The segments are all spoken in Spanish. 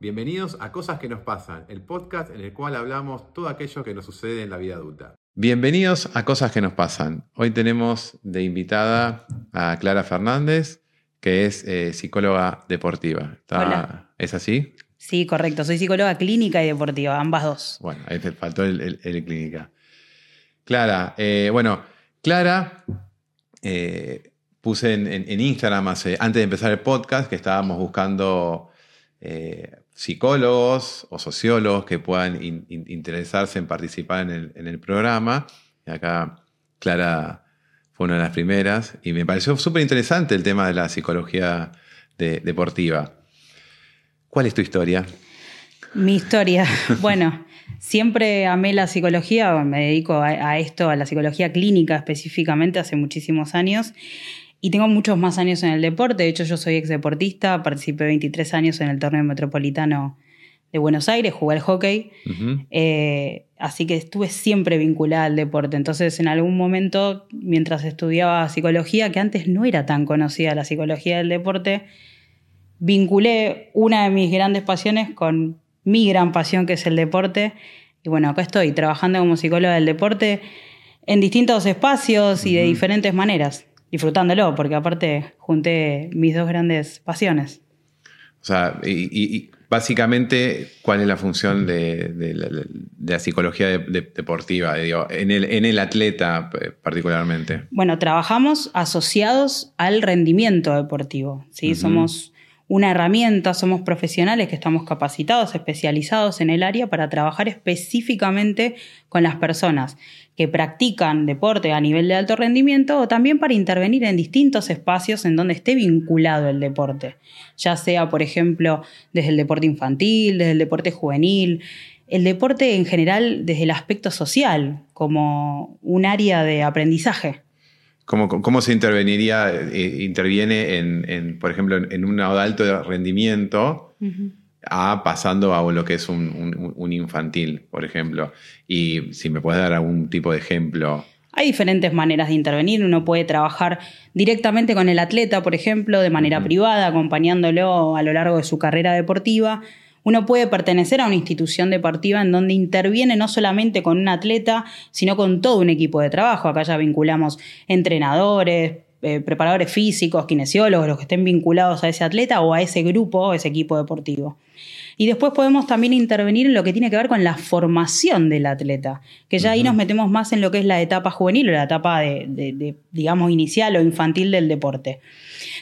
Bienvenidos a Cosas que nos pasan, el podcast en el cual hablamos todo aquello que nos sucede en la vida adulta. Bienvenidos a Cosas que nos pasan. Hoy tenemos de invitada a Clara Fernández, que es eh, psicóloga deportiva. Hola. ¿Es así? Sí, correcto. Soy psicóloga clínica y deportiva, ambas dos. Bueno, ahí te faltó el, el- el clínica. Clara, eh, bueno, Clara, eh, puse en, en- en Instagram hace- antes de empezar el podcast que estábamos buscando eh, psicólogos o sociólogos que puedan in- in- interesarse en participar en el, en el programa. Y acá Clara fue una de las primeras y me pareció súper interesante el tema de la psicología de- deportiva. ¿Cuál es tu historia? Mi historia. Bueno, siempre amé la psicología, me dedico a, a esto, a la psicología clínica específicamente, hace muchísimos años. Y tengo muchos más años en el deporte. De hecho, yo soy ex deportista, participé 23 años en el torneo metropolitano de Buenos Aires, jugué al hockey. Eh, así que estuve siempre vinculada al deporte. Entonces, en algún momento, mientras estudiaba psicología, que antes no era tan conocida la psicología del deporte, vinculé una de mis grandes pasiones con mi gran pasión, que es el deporte. Y bueno, acá estoy trabajando como psicóloga del deporte en distintos espacios y de diferentes maneras, disfrutándolo, porque aparte junté mis dos grandes pasiones. O sea, y, básicamente, ¿cuál es la función de, de la, de la psicología de- de- deportiva? Digo, en, el, en el atleta eh, particularmente. Bueno, trabajamos asociados al rendimiento deportivo. ¿sí? Somos una herramienta, somos profesionales que estamos capacitados, especializados en el área para trabajar específicamente con las personas que practican deporte a nivel de alto rendimiento o también para intervenir en distintos espacios en donde esté vinculado el deporte, ya sea, por ejemplo, desde el deporte infantil, desde el deporte juvenil, el deporte en general desde el aspecto social, como un área de aprendizaje. ¿Cómo, cómo se interveniría, eh, interviene en, en, por ejemplo, en, en un alto rendimiento a pasando a lo que es un, un- un infantil, por ejemplo? Y si me puedes dar algún tipo de ejemplo. Hay diferentes maneras de intervenir. Uno puede trabajar directamente con el atleta, por ejemplo, de manera privada, acompañándolo a lo largo de su carrera deportiva. Uno puede pertenecer a una institución deportiva en donde interviene no solamente con un atleta, sino con todo un equipo de trabajo. Acá ya vinculamos entrenadores, eh, preparadores físicos, kinesiólogos, los que estén vinculados a ese atleta o a ese grupo, ese equipo deportivo. Y después podemos también intervenir en lo que tiene que ver con la formación del atleta, que ya ahí nos metemos más en lo que es la etapa juvenil o la etapa de, de- de, digamos, inicial o infantil del deporte.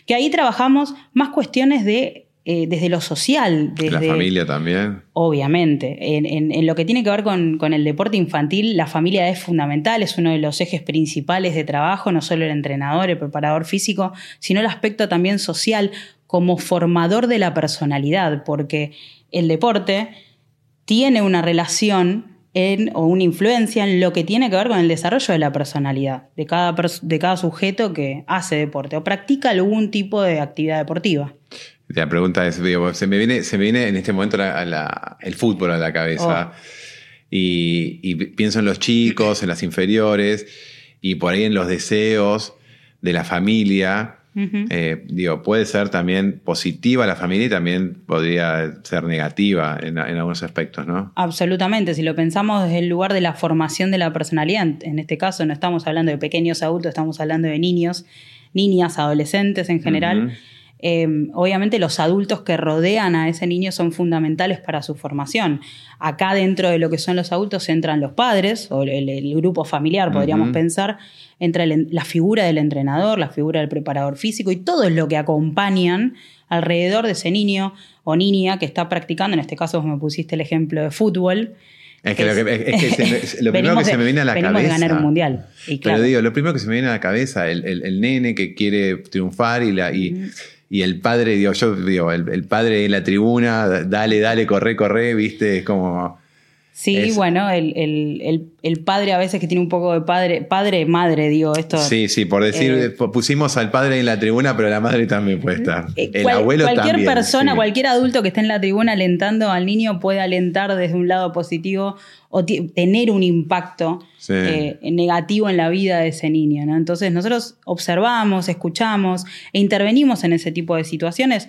Que ahí trabajamos más cuestiones de, eh, desde lo social, desde, La familia también. Obviamente. En, en- en lo que tiene que ver con, con el deporte infantil, la familia es fundamental, es uno de los ejes principales de trabajo, no solo el entrenador, el preparador físico, sino el aspecto también social como formador de la personalidad, porque el deporte tiene una relación en, o una influencia en lo que tiene que ver con el desarrollo de la personalidad de cada, de cada sujeto que hace deporte o practica algún tipo de actividad deportiva. La pregunta es, digo, se me viene, se me viene en este momento la- la- el fútbol a la cabeza. Y, y pienso en los chicos, en las inferiores, y por ahí en los deseos de la familia. Eh, digo, puede ser también positiva la familia y también podría ser negativa en, en algunos aspectos, ¿no? Absolutamente, si lo pensamos desde el lugar de la formación de la personalidad, en- este caso no estamos hablando de pequeños adultos, estamos hablando de niños, niñas, adolescentes en general. Ujú. Eh, obviamente los adultos que rodean a ese niño son fundamentales para su formación. Acá dentro de lo que son los adultos entran los padres o el, el grupo familiar, podríamos pensar, entra el la figura del entrenador, la figura del preparador físico y todo lo que acompañan alrededor de ese niño o niña que está practicando, en este caso vos me pusiste el ejemplo de fútbol. Es que, lo, que- es que se me- lo primero que se me viene a la venimos cabeza. de ganar un mundial. Y claro, Pero digo, lo primero que se me viene a la cabeza, el, el- el nene que quiere triunfar y, la, y, y el padre, digo, yo digo, el, el padre en la tribuna, dale, dale, corre, corre, viste, es como. Sí, Es- bueno, el, el- el- el padre a veces que tiene un poco de padre, padre, madre, digo, esto. Sí, sí, por decir, Eh, pusimos al padre en la tribuna, pero la madre también puede estar. Eh, El cual- abuelo cualquier también. persona, sí. cualquier adulto que esté en la tribuna alentando al niño puede alentar desde un lado positivo o tener un impacto Sí. eh, negativo en la vida de ese niño. ¿no? Entonces nosotros observamos, escuchamos e intervenimos en ese tipo de situaciones.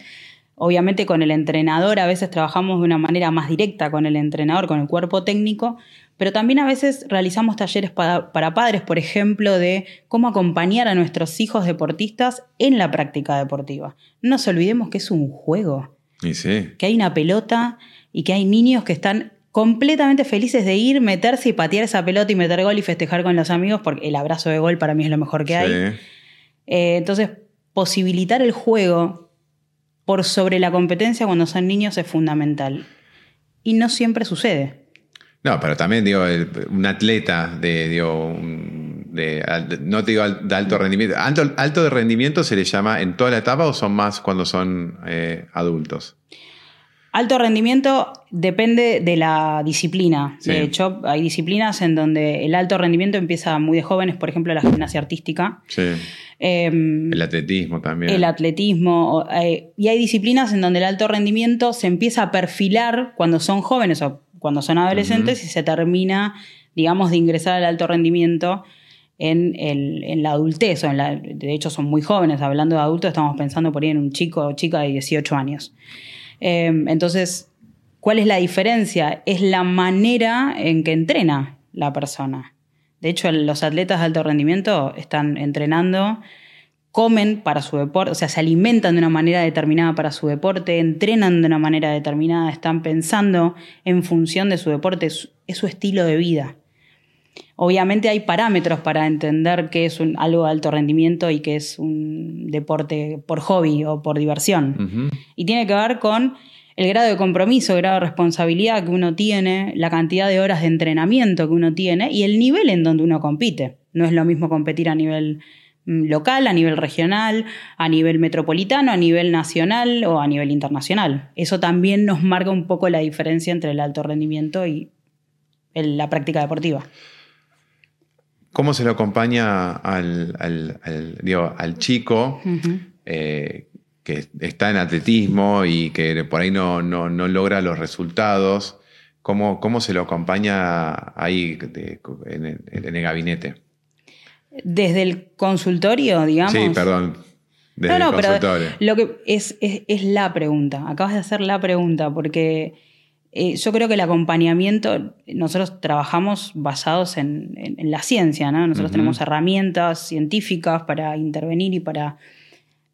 Obviamente con el entrenador a veces trabajamos de una manera más directa con el entrenador, con el cuerpo técnico, pero también a veces realizamos talleres para, padres, por ejemplo, de cómo acompañar a nuestros hijos deportistas en la práctica deportiva. No nos olvidemos que es un juego, que hay una pelota y que hay niños que están completamente felices de ir, meterse y patear esa pelota y meter gol y festejar con los amigos, porque el abrazo de gol para mí es lo mejor que hay. Eh, entonces, posibilitar el juego por sobre la competencia cuando son niños es fundamental. Y no siempre sucede. No, pero también digo, un atleta de, digo, de, no te digo de alto rendimiento. Alto, alto, de rendimiento se le llama en toda la etapa o son más cuando son eh, adultos. Alto rendimiento depende de la disciplina. De hecho, hay disciplinas en donde el alto rendimiento empieza muy de jóvenes, por ejemplo, la gimnasia artística. Sí. Em, el atletismo también. El atletismo. Eh, y hay disciplinas en donde el alto rendimiento se empieza a perfilar cuando son jóvenes o cuando son adolescentes y se termina, digamos, de ingresar al alto rendimiento en, en la adultez. O en la, de hecho, son muy jóvenes. Hablando de adultos, estamos pensando por ahí en un chico o chica de 18 años. Em, entonces, ¿cuál es la diferencia? Es la manera en que entrena la persona. De hecho, los atletas de alto rendimiento están entrenando, comen para su deporte, o sea, se alimentan de una manera determinada para su deporte, entrenan de una manera determinada, están pensando en función de su deporte, es, su estilo de vida. Obviamente hay parámetros para entender qué es algo de alto rendimiento y qué es un deporte por hobby o por diversión. Y tiene que ver con el grado de compromiso, el grado de responsabilidad que uno tiene, la cantidad de horas de entrenamiento que uno tiene y el nivel en donde uno compite. No es lo mismo competir a nivel mm, local, a nivel regional, a nivel metropolitano, a nivel nacional o a nivel internacional. Eso también nos marca un poco la diferencia entre el alto rendimiento y la práctica deportiva. ¿Cómo se lo acompaña al, chico que está en atletismo y que por ahí no, no, logra los resultados, ¿cómo, ¿cómo, se lo acompaña ahí en, el gabinete? Desde el consultorio, digamos. Sí, perdón. Desde no, no, pero lo que es, es, la pregunta. Acabas de hacer la pregunta, porque eh, yo creo que el acompañamiento, nosotros trabajamos basados en, la ciencia, ¿no? Nosotros tenemos herramientas científicas para intervenir y para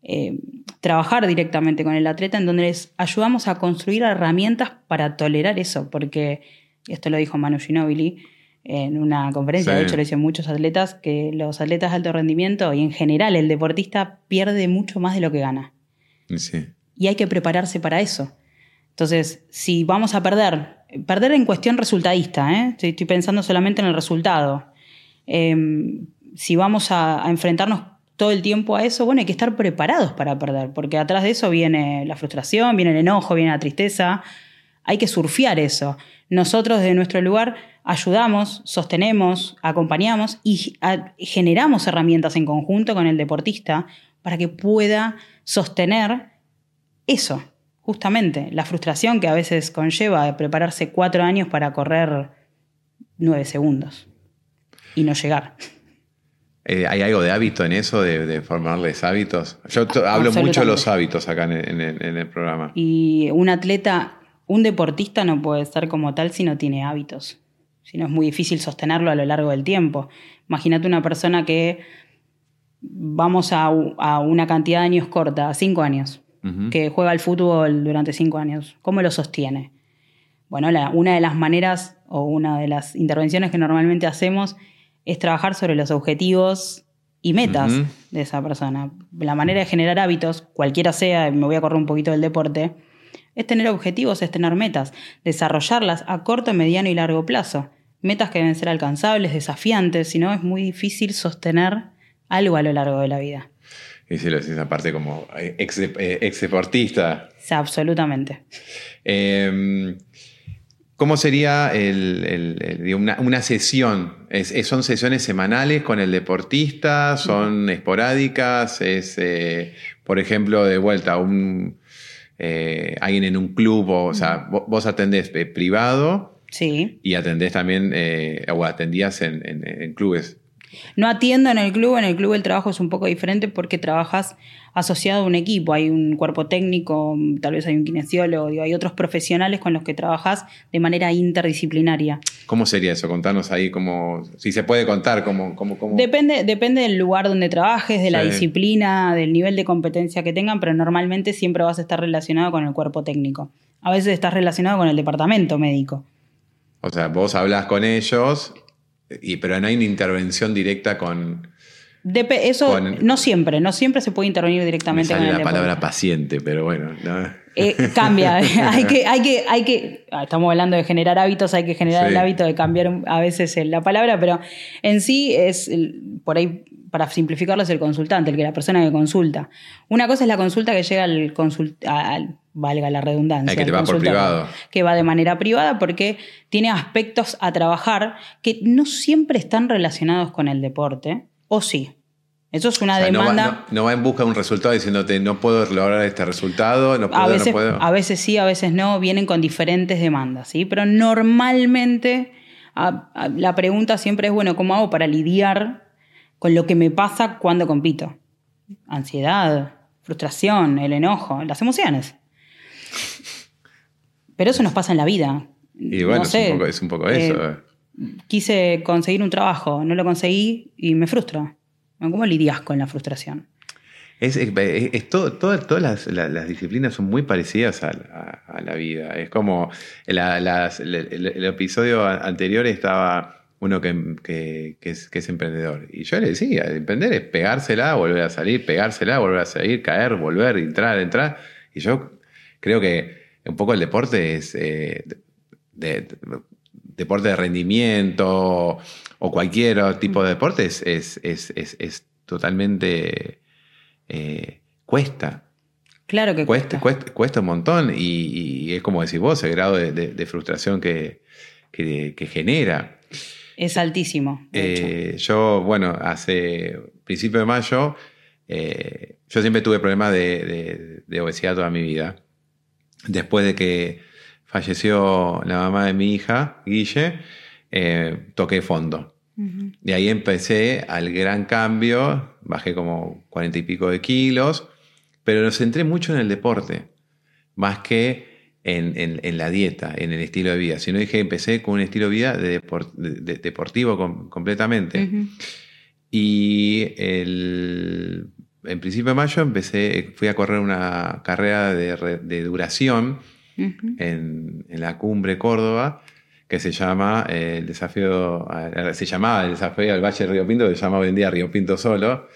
eh, trabajar directamente con el atleta, en donde les ayudamos a construir herramientas para tolerar eso, porque esto lo dijo Manu Ginobili en una conferencia, de hecho lo dicen muchos atletas, que los atletas de alto rendimiento y en general el deportista pierde mucho más de lo que gana. Y hay que prepararse para eso. Entonces, si vamos a perder, perder en cuestión resultadista, ¿eh? estoy pensando solamente en el resultado, em, si vamos a enfrentarnos todo el tiempo a eso, bueno, hay que estar preparados para perder, porque atrás de eso viene la frustración, viene el enojo, viene la tristeza, hay que surfear eso. Nosotros desde nuestro lugar ayudamos, sostenemos, acompañamos y generamos herramientas en conjunto con el deportista para que pueda sostener eso, justamente, la frustración que a veces conlleva prepararse cuatro años para correr nueve segundos y no llegar. Eh, ¿Hay algo de hábito en eso, de, formarles hábitos? Yo hablo mucho de los hábitos acá en, el programa. Y un atleta, un deportista no puede ser como tal si no tiene hábitos. Si no es muy difícil sostenerlo a lo largo del tiempo. Imagínate una persona que vamos a, una cantidad de años corta, cinco años, que juega al fútbol durante cinco años. ¿Cómo lo sostiene? Bueno, una de las maneras o una de las intervenciones que normalmente hacemos es trabajar sobre los objetivos y metas de esa persona. La manera de generar hábitos, cualquiera sea, me voy a correr un poquito del deporte, es tener objetivos, es tener metas, desarrollarlas a corto, mediano y largo plazo. Metas que deben ser alcanzables, desafiantes, si no es muy difícil sostener algo a lo largo de la vida. Y si lo decís aparte como ex, eh, ex deportista. Sí, absolutamente. Eh, ¿Cómo sería una, sesión? ¿Son sesiones semanales con el deportista? ¿Son esporádicas? ¿Es, eh, por ejemplo, de vuelta, un, eh, alguien en un club? O, sea, vos, atendés eh, privado sí. y atendés también, o atendías en, clubes No atiendo en el club, en el club el trabajo es un poco diferente porque trabajas asociado a un equipo, hay un cuerpo técnico, tal vez hay un kinesiólogo, hay otros profesionales con los que trabajas de manera interdisciplinaria. ¿Cómo sería eso? Contanos ahí cómo, si se puede contar, cómo... cómo, cómo... Depende, depende del lugar donde trabajes, de la disciplina, del nivel de competencia que tengan, pero normalmente siempre vas a estar relacionado con el cuerpo técnico. A veces estás relacionado con el departamento médico. O sea, vos hablas con ellos, y, pero no hay una intervención directa con eso no siempre, no siempre se puede intervenir directamente me sale con la palabra paciente, pero bueno. Eh, cambia, hay que, hay que, hay que, ah, estamos hablando de generar hábitos, hay que generar el hábito de cambiar a veces la palabra, pero en sí es, por ahí, para simplificarlo, es el consultante, el que la persona que consulta. Una cosa es la consulta que llega al consultante, valga la redundancia. que te va por privado. Que va de manera privada porque tiene aspectos a trabajar que no siempre están relacionados con el deporte o sí. Eso es una demanda. No va, en busca de un resultado diciéndote no puedo lograr este resultado, no puedo, a veces, no puedo. A veces sí, a veces no, vienen con diferentes demandas, ¿sí? Pero normalmente la pregunta siempre es, bueno, ¿cómo hago para lidiar con lo que me pasa cuando compito? Ansiedad, frustración, el enojo, las emociones. Pero eso nos pasa en la vida. Y bueno, es, un poco, eso. Eh, quise conseguir un trabajo, no lo conseguí y me frustro. ¿Cómo lidias con la frustración? Es, todas las, disciplinas son muy parecidas a, la vida. Es como el, episodio anterior estaba uno que, es, emprendedor. Y yo le decía, emprender es pegársela, volver a salir, pegársela, volver a salir, caer, volver, entrar, entrar. Y yo creo que un poco el deporte es eh, deporte de rendimiento o cualquier tipo de deporte es, es, totalmente... Eh, cuesta. Claro que cuesta. Cuesta, un montón y, es como decís vos, el grado de, frustración que, genera. Es altísimo. Eh, yo, bueno, hace principio de mayo, eh, yo siempre tuve problemas de, obesidad toda mi vida. Después de que falleció la mamá de mi hija, Guille, eh, toqué fondo. Y ahí empecé al gran cambio, bajé como cuarenta y pico de kilos, pero lo centré mucho en el deporte, más que en, la dieta, en el estilo de vida. Sino dije, empecé con un estilo de vida deportivo completamente. Y en principio de mayo empecé, fui a correr una carrera de duración en, la cumbre Córdoba, que se llama eh, el desafío, se llamaba el desafío del Valle de Río Pinto, que se llama hoy en día Río Pinto solo.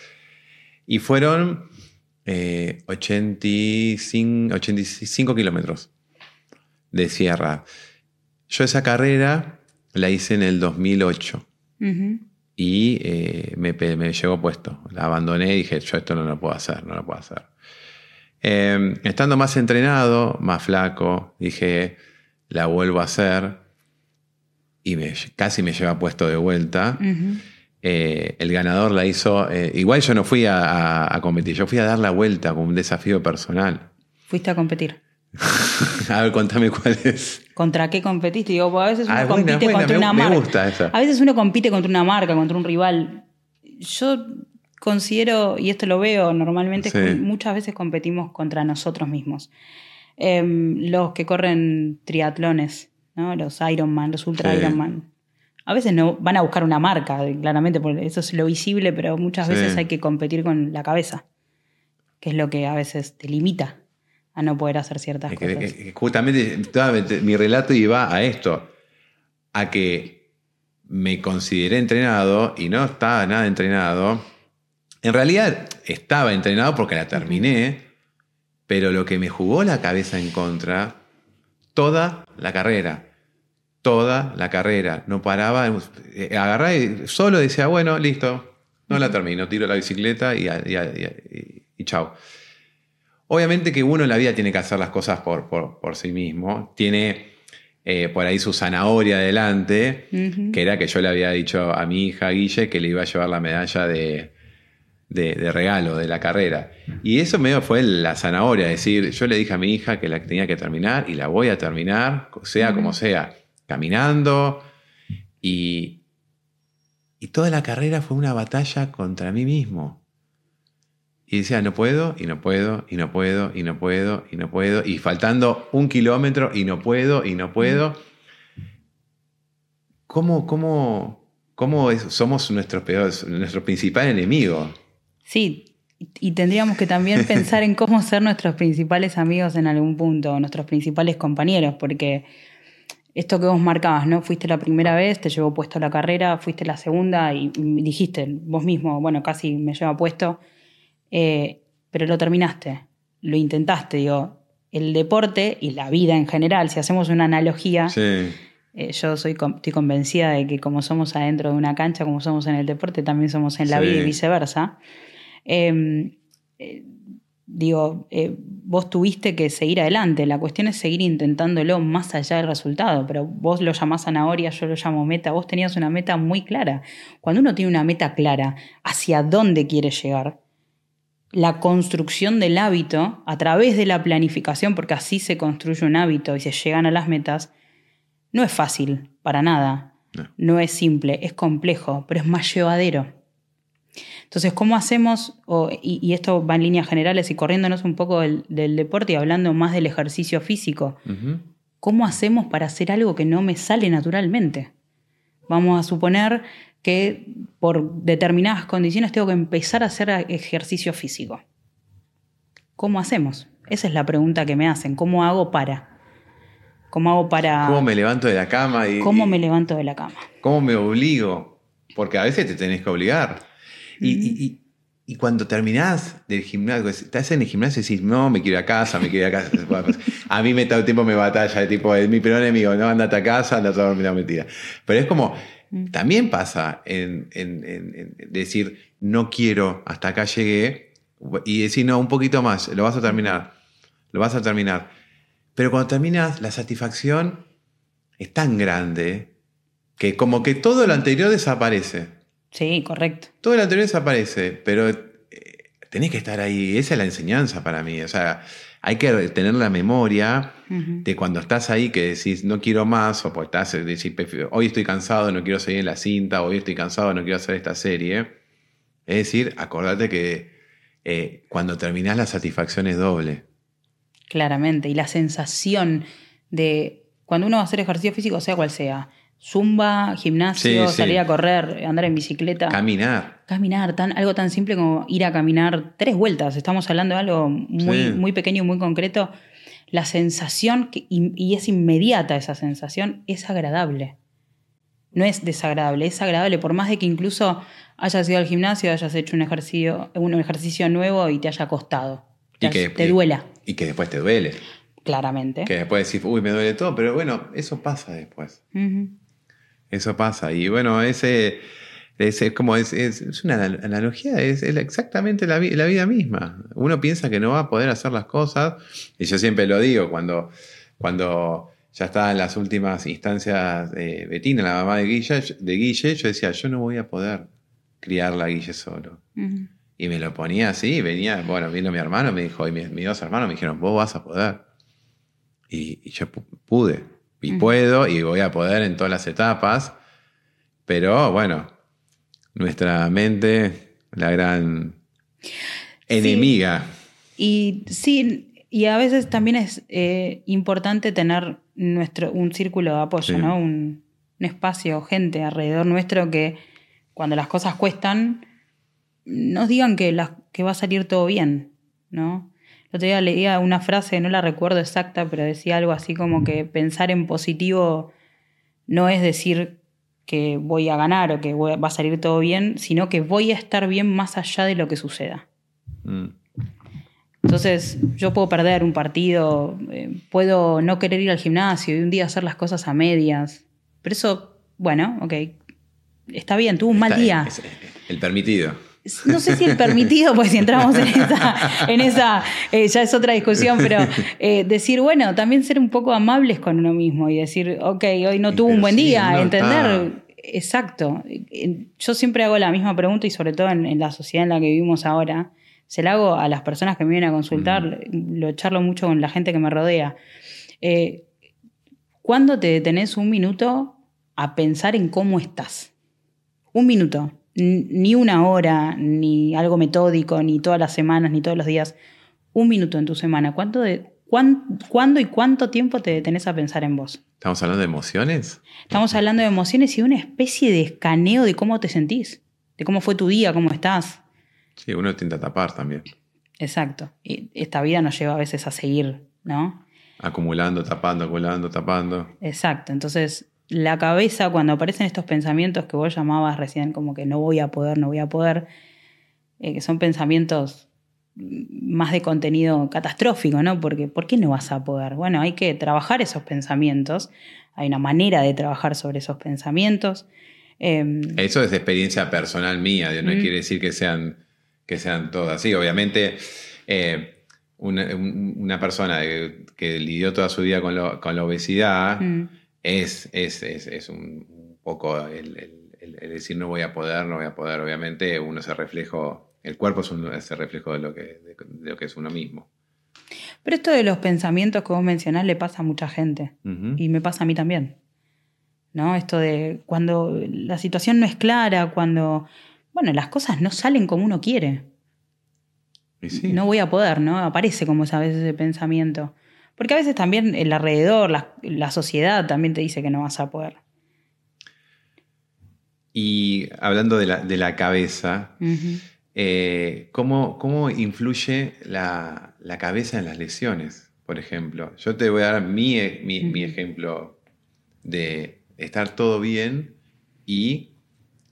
Y fueron 85, eh, 85 kilómetros de sierra. Yo esa carrera la hice en el 2008 y eh, me, me, llegó puesto. La abandoné y dije, yo esto no lo puedo hacer, no lo puedo hacer. Em, estando más entrenado, más flaco, dije, la vuelvo a hacer y casi me lleva puesto de vuelta. Eh, el ganador la hizo, eh, igual yo no fui a, competir, yo fui a dar la vuelta como un desafío personal. Fuiste a competir. a ver, contame cuál es. ¿Contra qué competiste? Digo, pues, a veces uno ah, compite contra una marca. Me gusta esa. A veces uno compite contra una marca, contra un rival. Yo considero, y esto lo veo normalmente, muchas veces competimos contra nosotros mismos. Em, los que corren triatlones, ¿no? los Ironman, los Ultra Ironman. A veces no van a buscar una marca, claramente, porque eso es lo visible, pero muchas veces hay que competir con la cabeza, que es lo que a veces te limita a no poder hacer ciertas cosas. justamente mi relato iba a esto, a que me consideré entrenado y no estaba nada entrenado en realidad estaba entrenado porque la terminé, pero lo que me jugó la cabeza en contra, toda la carrera, toda la carrera, no paraba, agarraba y solo decía, bueno, listo, no la termino, tiro la bicicleta y, y, chao. Obviamente que uno en la vida tiene que hacer las cosas por, por, sí mismo, tiene eh, por ahí su zanahoria adelante, que era que yo le había dicho a mi hija Guille que le iba a llevar la medalla de, de, regalo de la carrera. Y eso medio fue la zanahoria, es decir, yo le dije a mi hija que la tenía que terminar y la voy a terminar, sea como sea, caminando. Y, Y toda la carrera fue una batalla contra mí mismo. Y decía, no puedo, y no puedo, y no puedo, y no puedo, y no puedo, y faltando un kilómetro, y no puedo, y no puedo. ¿Cómo, cómo, cómo somos nuestro, peor, nuestro principal enemigo? Sí, y tendríamos que también pensar en cómo ser nuestros principales amigos en algún punto, nuestros principales compañeros, porque esto que vos marcabas, ¿no? Fuiste la primera vez, te llevó puesto la carrera, fuiste la segunda y dijiste vos mismo, bueno, casi me lleva puesto eh, pero lo terminaste, lo intentaste, digo, el deporte y la vida en general, si hacemos una analogía, eh, yo soy, estoy convencida de que como somos adentro de una cancha, como somos en el deporte, también somos en la vida y viceversa. Em, eh, digo, vos tuviste que seguir adelante, la cuestión es seguir intentándolo más allá del resultado, pero vos lo llamás zanahoria, yo lo llamo meta, vos tenías una meta muy clara. Cuando uno tiene una meta clara hacia dónde quiere llegar, la construcción del hábito a través de la planificación, porque así se construye un hábito y se llegan a las metas, no es fácil, para nada. No, es simple, es complejo, pero es más llevadero. Entonces, ¿cómo hacemos, y, esto va en líneas generales y corriéndonos un poco del, deporte y hablando más del ejercicio físico, ¿cómo hacemos para hacer algo que no me sale naturalmente? Vamos a suponer que por determinadas condiciones tengo que empezar a hacer ejercicio físico. ¿Cómo hacemos? Esa es la pregunta que me hacen. ¿Cómo hago para? ¿Cómo hago para... ¿Cómo me levanto de la cama? Y, ¿Cómo me levanto de la cama? ¿Cómo me obligo? Porque a veces te tenés que obligar. y, y, cuando terminás del gimnasio, estás en el gimnasio y decís, no, me quiero ir a casa, me quiero ir a casa. a mí me todo el tiempo me batalla, de tipo, es mi primer enemigo, no, andate a casa, andate a dormir, la mentira. Pero es como, Mm. También pasa en, decir, no quiero, hasta acá llegué, y decir, no, un poquito más, lo vas a terminar, lo vas a terminar. Pero cuando terminas, la satisfacción es tan grande que como que todo lo anterior desaparece. Sí, correcto. Todo lo anterior desaparece, pero eh, tenés que estar ahí. Esa es la enseñanza para mí. O sea, hay que tener la memoria de cuando estás ahí que decís no quiero más, o pues estás decís, hoy estoy cansado, no quiero seguir en la cinta, hoy estoy cansado, no quiero hacer esta serie. Es decir, acordate que eh, cuando terminás la satisfacción es doble. Claramente, y la sensación de cuando uno va a hacer ejercicio físico, sea cual sea, Zumba, gimnasio, salir a correr, andar en bicicleta. Caminar. Caminar, tan, algo tan simple como ir a caminar tres vueltas. Estamos hablando de algo muy, muy pequeño y muy concreto. La sensación, y, es inmediata esa sensación, es agradable. No es desagradable, es agradable. Por más de que incluso hayas ido al gimnasio, hayas hecho un ejercicio, un ejercicio nuevo y te haya costado. Y que te duela. Y que después te duele. Claramente. Que después decís, uy, me duele todo, pero bueno, eso pasa después. Eso pasa. Y bueno, ese, es como es, es, una analogía, es, exactamente la, la, vida misma. Uno piensa que no va a poder hacer las cosas, y yo siempre lo digo, cuando, cuando ya estaba en las últimas instancias de Betina, la mamá de Guille, de Guille, yo decía, yo no voy a poder criarla a Guille solo. Y me lo ponía así, venía, bueno, vino mi hermano, me dijo, y mis, dos hermanos me dijeron, vos vas a poder. y yo pude. Y puedo y voy a poder en todas las etapas. Pero bueno, nuestra mente, la gran enemiga. Y sí, y a veces también es eh, importante tener nuestro, un círculo de apoyo, ¿no? Un, espacio, gente alrededor nuestro que cuando las cosas cuestan, nos digan que, que va a salir todo bien, ¿no? El otro día leía una frase, no la recuerdo exacta, pero decía algo así como que pensar en positivo no es decir que voy a ganar o que va a salir todo bien, sino que voy a estar bien más allá de lo que suceda. Mm. Entonces, yo puedo perder un partido, eh, puedo no querer ir al gimnasio y un día hacer las cosas a medias, pero eso, bueno, ok, está bien, tuvo un mal día. el permitido no sé si el permitido, pues si entramos en esa, en esa eh, ya es otra discusión, pero eh, decir, bueno, también ser un poco amables con uno mismo y decir, ok, hoy no tuvo un buen día, entender, exacto. Yo siempre hago la misma pregunta y sobre todo en, la sociedad en la que vivimos ahora, se la hago a las personas que me vienen a consultar, mm. lo charlo mucho con la gente que me rodea. Eh, ¿Cuándo te detenés un minuto a pensar en cómo estás? un minuto, ni una hora, ni algo metódico, ni todas las semanas, ni todos los días, un minuto en tu semana, ¿cuánto de, ¿cuándo y cuánto tiempo te detenés a pensar en vos? ¿Estamos hablando de emociones? Estamos hablando de emociones y una especie de escaneo de cómo te sentís, de cómo fue tu día, cómo estás. Sí, uno intenta tapar también. Exacto. Y esta vida nos lleva a veces a seguir, ¿no? Acumulando, tapando, acumulando, tapando. Exacto. Entonces, la cabeza, cuando aparecen estos pensamientos que vos llamabas recién como que no voy a poder, no voy a poder, eh, que son pensamientos más de contenido catastrófico, ¿no? Porque ¿por qué no vas a poder? Bueno, hay que trabajar esos pensamientos, hay una manera de trabajar sobre esos pensamientos. Em, Eso es experiencia personal mía, no quiere decir que sean, que sean todas así. Obviamente, eh, una, persona que, lidió toda su vida con, la obesidad es, es, un, poco el, decir no voy a poder, no voy a poder. Obviamente uno se reflejo el cuerpo es, un, el reflejo de lo, que, lo que es uno mismo. Pero esto de los pensamientos que vos mencionás le pasa a mucha gente. Y me pasa a mí también. ¿No? Esto de cuando la situación no es clara, cuando, bueno, las cosas no salen como uno quiere. No voy a poder, ¿no? Aparece como a veces ese pensamiento. Porque a veces también el alrededor, la, sociedad también te dice que no vas a poder. Y hablando de la, cabeza, eh, ¿cómo, influye la, cabeza en las lesiones, por ejemplo? Yo te voy a dar mi, ejemplo de estar todo bien y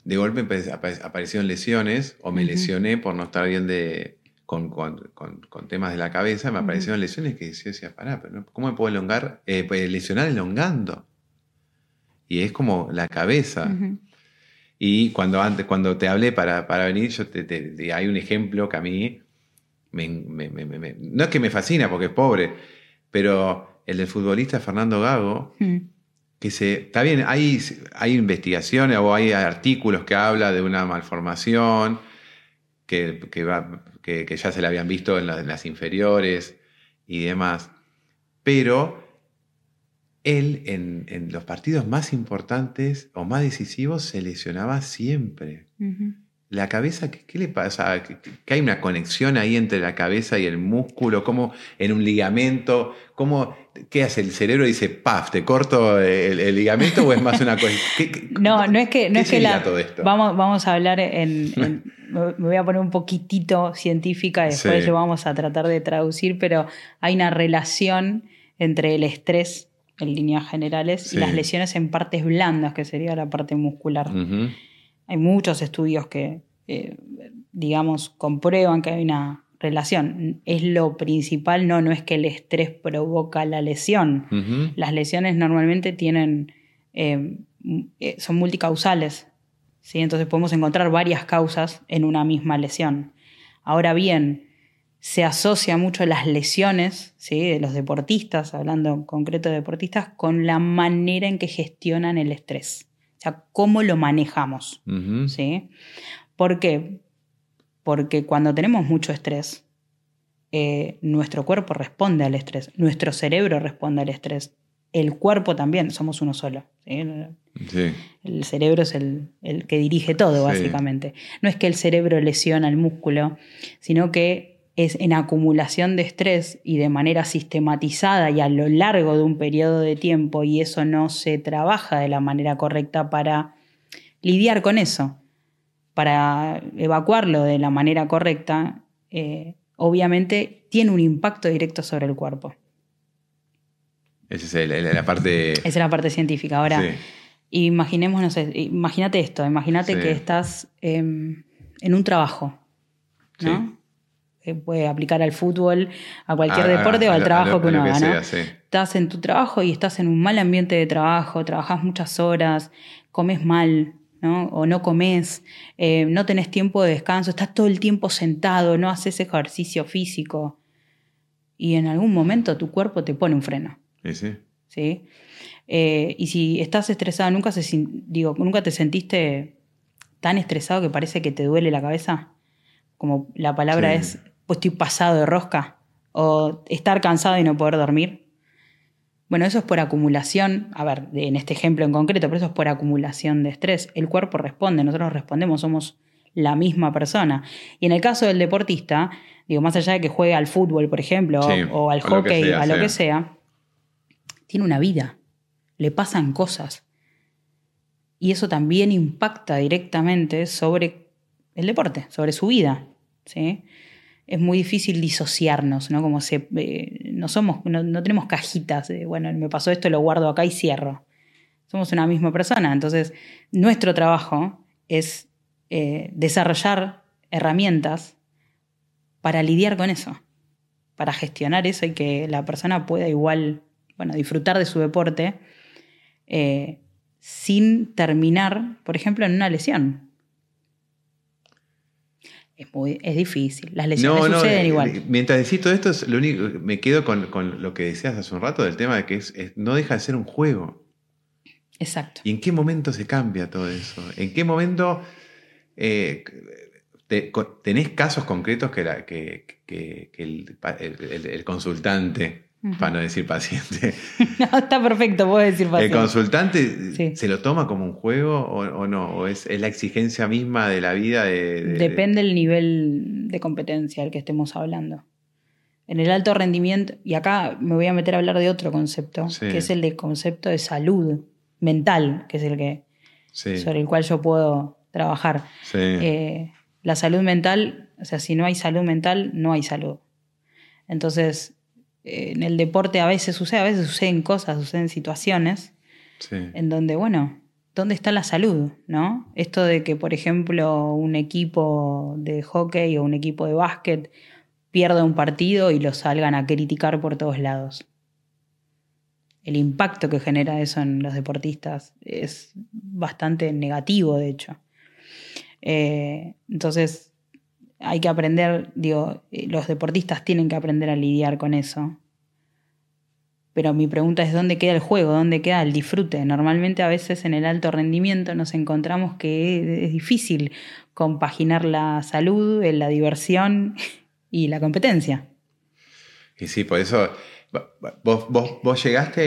de golpe aparecieron lesiones o me lesioné por no estar bien de, con, temas de la cabeza, me aparecieron lesiones que yo decía, pará, pero ¿cómo me puedo elongar? Eh, lesionar elongando. Y es como la cabeza. Y cuando, antes, cuando te hablé para, venir, yo te, hay un ejemplo que a mí no es que me fascina porque es pobre, pero el del futbolista Fernando Gago, que se, está bien, hay, hay investigaciones o hay artículos que habla de una malformación que, que, ya se la habían visto en las inferiores y demás, pero él en, los partidos más importantes o más decisivos se lesionaba siempre. La cabeza, ¿qué, le pasa? ¿Que, hay una conexión ahí entre la cabeza y el músculo? ¿Cómo en un ligamento? ¿Cómo, ¿Qué hace? ¿El cerebro dice, paf, te corto el, ligamento o es más una cosa? no, no es que, no es que la, todo esto? Vamos, vamos a hablar en, Me voy a poner un poquitito científica, después lo vamos a tratar de traducir, pero hay una relación entre el estrés en líneas generales, y las lesiones en partes blandas, que sería la parte muscular. Hay muchos estudios que, eh, digamos, comprueban que hay una relación. Es lo principal, no, no es que el estrés provoca la lesión. Las lesiones normalmente tienen, eh, eh, son multicausales, ¿sí? entonces podemos encontrar varias causas en una misma lesión. Ahora bien, se asocia mucho las lesiones ¿sí? de los deportistas, hablando en concreto de deportistas, con la manera en que gestionan el estrés. Sea, cómo lo manejamos. ¿sí? ¿Por qué? Porque cuando tenemos mucho estrés, eh, nuestro cuerpo responde al estrés, nuestro cerebro responde al estrés, el cuerpo también, somos uno solo. El cerebro es el, que dirige todo, básicamente. No es que el cerebro lesiona el músculo, sino que es en acumulación de estrés y de manera sistematizada y a lo largo de un periodo de tiempo y eso no se trabaja de la manera correcta para lidiar con eso, para evacuarlo de la manera correcta, eh, obviamente tiene un impacto directo sobre el cuerpo. Esa es la parte... Esa es la parte científica. Ahora, imaginemos, no sé, imagínate esto, imagínate que estás en un trabajo, ¿no? Puede aplicar al fútbol, a cualquier deporte o al trabajo que uno haga. Estás en tu trabajo y estás en un mal ambiente de trabajo, trabajas muchas horas, comes mal, ¿no? o no comes, eh, no tenés tiempo de descanso, estás todo el tiempo sentado, no haces ejercicio físico. Y en algún momento tu cuerpo te pone un freno. Sí, sí. Eh, y si estás estresado, ¿nunca, se, digo, ¿nunca te sentiste tan estresado que parece que te duele la cabeza? Como la palabra es pues estoy pasado de rosca, o estar cansado y no poder dormir. Bueno, eso es por acumulación, a ver, en este ejemplo en concreto, pero eso es por acumulación de estrés. El cuerpo responde, nosotros respondemos, somos la misma persona. Y en el caso del deportista, digo, más allá de que juegue al fútbol, por ejemplo, Sí, o, al o lo hockey, sea, a lo que sea, tiene una vida, le pasan cosas. Y eso también impacta directamente sobre el deporte, sobre su vida. ¿sí? Es muy difícil disociarnos, ¿no? Como se, eh, no somos, no, no tenemos cajitas de, bueno, me pasó esto, lo guardo acá y cierro. Somos una misma persona. Entonces, nuestro trabajo es eh, desarrollar herramientas para lidiar con eso, para gestionar eso y que la persona pueda igual, bueno, disfrutar de su deporte eh, sin terminar, por ejemplo, en una lesión. Es, muy, es difícil. Las lesiones suceden eh, igual. Mientras decís todo esto, es lo único, me quedo con, con lo que decías hace un rato del tema de que es, es- no deja de ser un juego. Exacto. ¿Y en qué momento se cambia todo eso? ¿En qué momento eh, te- tenés casos concretos que, la- que- que- que el, pa- el- el- el consultante, Para no decir paciente, No, está perfecto, puedo decir el fácil. consultante Sí. se lo toma como un juego o, o no? ¿O es, es la exigencia misma de la vida? De, de- Depende del nivel de competencia al que estemos hablando. En el alto rendimiento, y acá me voy a meter a hablar de otro concepto, Sí. que es el de concepto de salud mental, que es el que Sí, sobre el cual yo puedo trabajar. Eh, la salud mental, o sea, si no hay salud mental, no hay salud. Entonces, en el deporte a veces sucede, a veces suceden cosas, suceden situaciones sí. en donde, bueno, ¿dónde está la salud? ¿No? Esto de que, por ejemplo, un equipo de hockey o un equipo de básquet pierda un partido y lo salgan a criticar por todos lados. El impacto que genera eso en los deportistas es bastante negativo, de hecho. Eh, entonces, hay que aprender, digo, eh, los deportistas tienen que aprender a lidiar con eso. Pero mi pregunta es dónde queda el juego, dónde queda el disfrute. Normalmente a veces en el alto rendimiento nos encontramos que es difícil compaginar la salud, eh, la diversión y la competencia. Y sí, por eso, vos, llegaste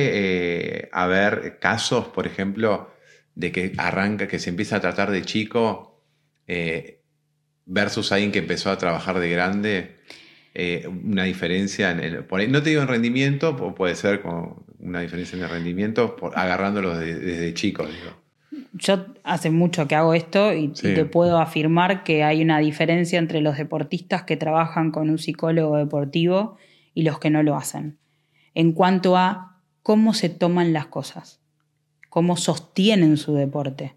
eh, a ver casos, por ejemplo, de que arranca, que se empieza a tratar de chico versus alguien que empezó a trabajar de grande, eh, una diferencia en el, por ahí, no te digo en rendimiento, puede ser como una diferencia en el rendimiento, por, agarrándolos de- desde chicos, digo. Yo hace mucho que hago esto y, y te puedo afirmar que hay una diferencia entre los deportistas que trabajan con un psicólogo deportivo y los que no lo hacen. En cuanto a cómo se toman las cosas, cómo sostienen su deporte.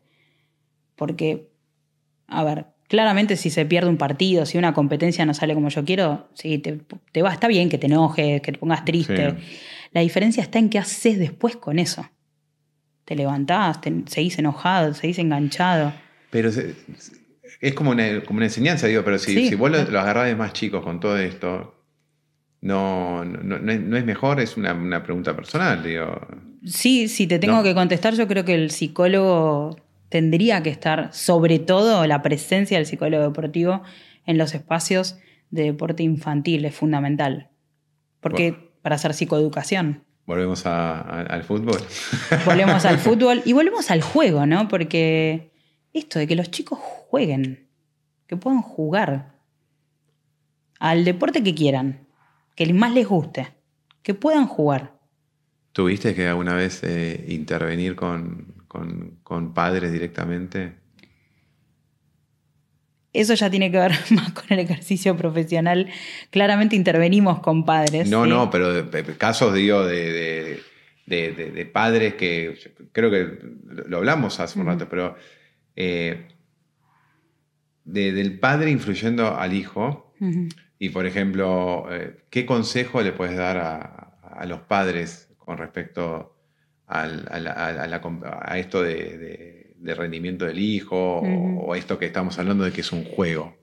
Porque, a ver, claramente si se pierde un partido, si una competencia no sale como yo quiero, sí, te, te va, está bien que te enojes, que te pongas triste. Sí. La diferencia está en qué haces después con eso. Te levantás, te, seguís enojado, seguís enganchado. Pero se- es como una, como una enseñanza, digo, pero si, Sí, si vos lo, agarrás de más chicos con todo esto, no, no, no es, no es mejor, es una, una pregunta personal, digo. Sí, si te tengo No. que contestar, yo creo que el psicólogo tendría que estar, sobre todo la presencia del psicólogo deportivo en los espacios de deporte infantil es fundamental. Porque para hacer psicoeducación. Volvemos a- a- al fútbol. Volvemos al fútbol y volvemos al juego, ¿no? Porque esto de que los chicos jueguen, que puedan jugar al deporte que quieran, que más les guste, que puedan jugar. ¿Tuviste que alguna vez eh, intervenir con, con- con padres directamente? Eso ya tiene que ver más con el ejercicio profesional. Claramente intervenimos con padres. No, ¿sí? no, pero de- de- casos, digo, de, de- padres que creo que lo hablamos hace un rato, pero eh, de- del padre influyendo al hijo. Y, por ejemplo, eh, ¿qué consejo le puedes dar a, a los padres con respecto al- a, la- a la comp- a esto de, de- de rendimiento del hijo o- o, esto que estamos hablando de que es un juego?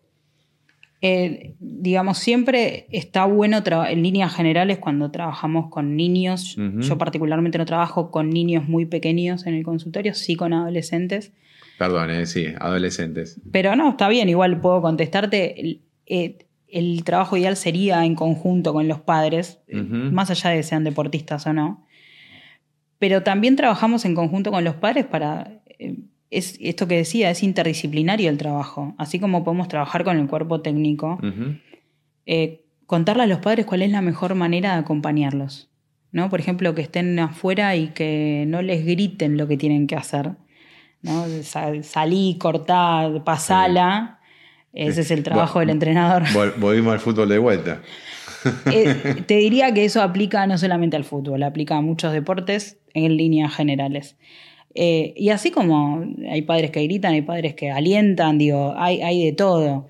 Eh, digamos, siempre está bueno en líneas generales cuando trabajamos con niños. Yo particularmente no trabajo con niños muy pequeños en el consultorio, sí con adolescentes. Perdón, eh, sí, adolescentes. Pero no, está bien, igual puedo contestarte. El, eh, el trabajo ideal sería en conjunto con los padres, más allá de que sean deportistas o no. Pero también trabajamos en conjunto con los padres para... eh, es esto que decía, es interdisciplinario el trabajo. Así como podemos trabajar con el cuerpo técnico, eh, contarle a los padres cuál es la mejor manera de acompañarlos. ¿no? Por ejemplo, que estén afuera y que no les griten lo que tienen que hacer. ¿no? Sa- Salí, cortá, pasala. Ese es el trabajo Vol- del entrenador. Vol- volvimos al fútbol de vuelta. Eh, te diría que eso aplica no solamente al fútbol, aplica a muchos deportes en líneas generales. Eh, y así como hay padres que gritan, hay padres que alientan, digo, hay, hay de todo.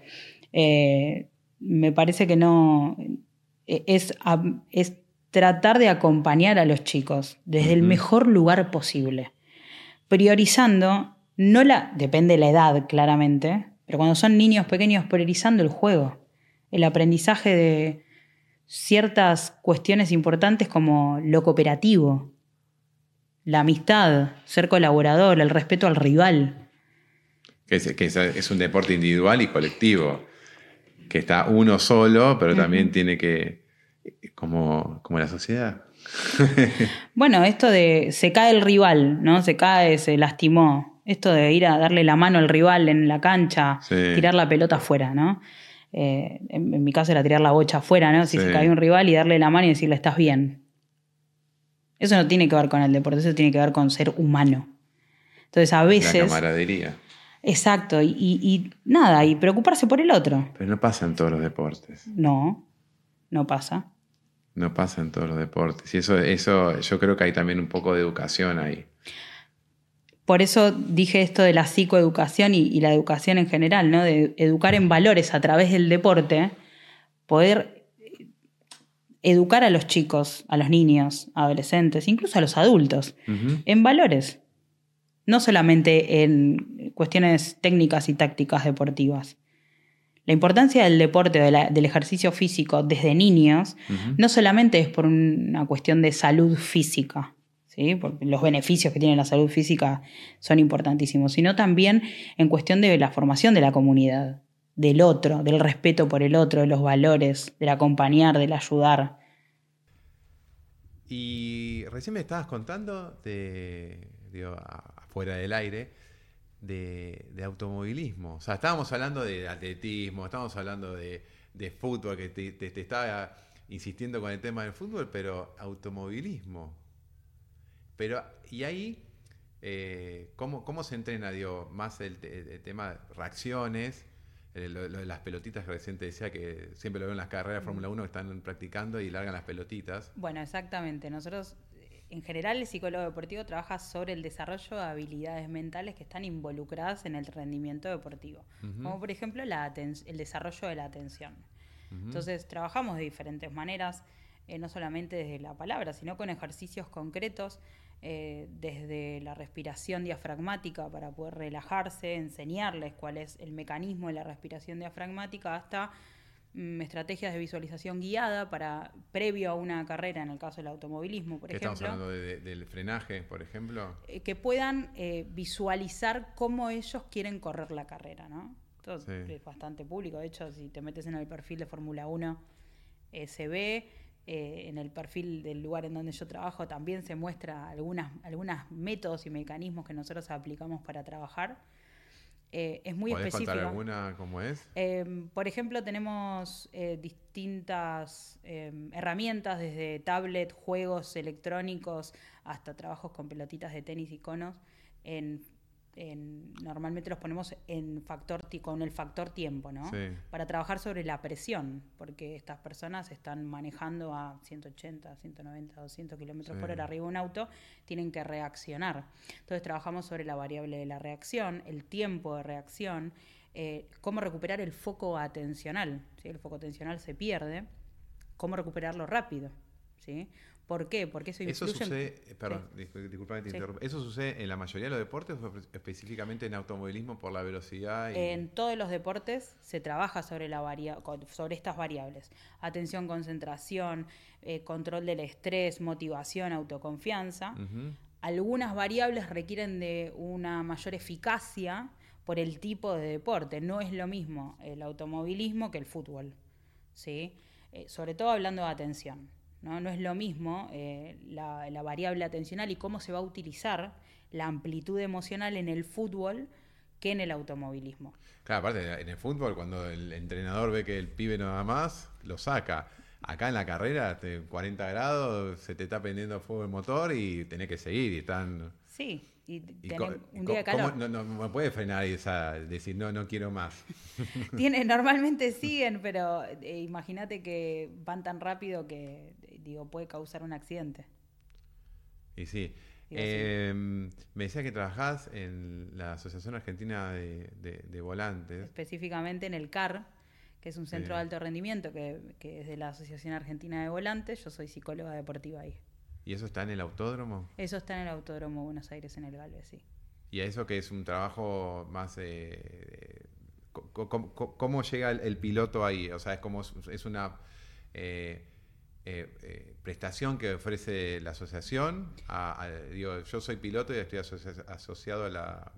Eh, me parece que no. Es, es tratar de acompañar a los chicos desde el mejor lugar posible. Priorizando, no la. depende de la edad, claramente, pero cuando son niños pequeños, priorizando el juego, el aprendizaje de ciertas cuestiones importantes como lo cooperativo, la amistad, ser colaborador, el respeto al rival. Que es, que es- es un deporte individual y colectivo. Que está uno solo, pero también tiene que. Como, como la sociedad. Bueno, esto de se cae el rival, ¿no? Se cae, se lastimó. Esto de ir a darle la mano al rival en la cancha, Sí. tirar la pelota afuera, ¿no? Eh, en, en mi caso era tirar la bocha afuera, ¿no? Si Sí. se cae un rival y darle la mano y decirle estás bien. Eso no tiene que ver con el deporte, eso tiene que ver con ser humano. Entonces a La veces... camaradería. Exacto, y, y- y nada, y preocuparse por el otro. Pero no pasa en todos los deportes. No, no pasa. No pasa en todos los deportes. Y eso, eso yo creo que hay también un poco de educación ahí. Por eso dije esto de la psicoeducación y, y la educación en general, ¿no? De educar en valores a través del deporte, poder educar a los chicos, a los niños, adolescentes, incluso a los adultos, en valores. No solamente en cuestiones técnicas y tácticas deportivas. La importancia del deporte, de la- del ejercicio físico desde niños, no solamente es por una cuestión de salud física, porque los beneficios que tiene la salud física son importantísimos, sino también en cuestión de la formación de la comunidad, del otro, del respeto por el otro, de los valores, del acompañar, del ayudar. Y recién me estabas contando de, digo, afuera del aire, de, automovilismo. O sea, estábamos hablando de atletismo, estábamos hablando de, de fútbol, que te, te- te estaba insistiendo con el tema del fútbol, pero automovilismo. Pero, y ahí, eh, ¿cómo, cómo se entrena, digo, más el, el tema de reacciones? eh, Lo, lo de las pelotitas que recién te decía que siempre lo veo en las carreras de Fórmula 1 que están practicando y largan las pelotitas. Bueno, exactamente. Nosotros, eh, en general, el psicólogo deportivo trabaja sobre el desarrollo de habilidades mentales que están involucradas en el rendimiento deportivo, como por ejemplo la el desarrollo de la atención. Entonces, trabajamos de diferentes maneras, eh, no solamente desde la palabra, sino con ejercicios concretos, eh, desde la respiración diafragmática para poder relajarse, enseñarles cuál es el mecanismo de la respiración diafragmática, hasta mm, estrategias de visualización guiada para previo a una carrera, en el caso del automovilismo, por ¿Qué estamos ejemplo hablando de- de- del frenaje, por ejemplo? eh, que puedan eh, visualizar cómo ellos quieren correr la carrera, ¿no? Sí. es bastante público. De hecho, si te metes en el perfil de Fórmula 1, eh, se ve. Eh, en el perfil del lugar en donde yo trabajo también se muestra algunas, algunos métodos y mecanismos que nosotros aplicamos para trabajar. Eh, es muy ¿Podés específico. contar alguna cómo es? Eh, por ejemplo, tenemos eh, distintas eh, herramientas, desde tablet, juegos electrónicos, hasta trabajos con pelotitas de tenis y conos. En, en- normalmente los ponemos en factor con el factor tiempo, ¿no? Sí. Para trabajar sobre la presión, porque estas personas están manejando a 180, 190, 200 kilómetros por hora arriba de un auto, tienen que reaccionar. Entonces trabajamos sobre la variable de la reacción, el tiempo de reacción, eh, cómo recuperar el foco atencional. ¿sí? El foco atencional se pierde, cómo recuperarlo rápido. ¿sí? ¿Por qué? Porque eso Eso influye sucede, eh, perdón, discul- disculpame te Sí. ¿Eso sucede en la mayoría de los deportes o espe- específicamente en automovilismo por la velocidad? Y... En todos los deportes se trabaja sobre, la varia- sobre estas variables. Atención, concentración, eh, control del estrés, motivación, autoconfianza. Algunas variables requieren de una mayor eficacia por el tipo de deporte. No es lo mismo el automovilismo que el fútbol. ¿sí? Eh, sobre todo hablando de atención. No, no es lo mismo eh, la, la variable atencional y cómo se va a utilizar la amplitud emocional en el fútbol que en el automovilismo. Claro, aparte, en el fútbol, cuando el entrenador ve que el pibe no da más, lo saca. Acá en la carrera, de 40 grados, se te está prendiendo fuego el motor y tenés que seguir y están... Sí, y, un día de ¿cómo calor. no, no, no puede frenar esa, decir, no, no quiero más. Tiene, normalmente siguen, pero eh, imagínate que van tan rápido que, digo, puede causar un accidente. Y sí. Eh, me decía que trabajás en la Asociación Argentina de, de- de Volantes. Específicamente en el CAR, que es un centro Sí. de alto rendimiento que, que es de la Asociación Argentina de Volantes. Yo soy psicóloga deportiva ahí. ¿Y eso está en el autódromo? Eso está en el Autódromo Buenos Aires, en el Galvez, sí. ¿Y a eso que es un trabajo más... eh, ¿Cómo llega el, el piloto ahí? O sea, es como es una eh, eh, eh, prestación que ofrece la asociación. A- a- digo, yo soy piloto y estoy asocia- asociado a la,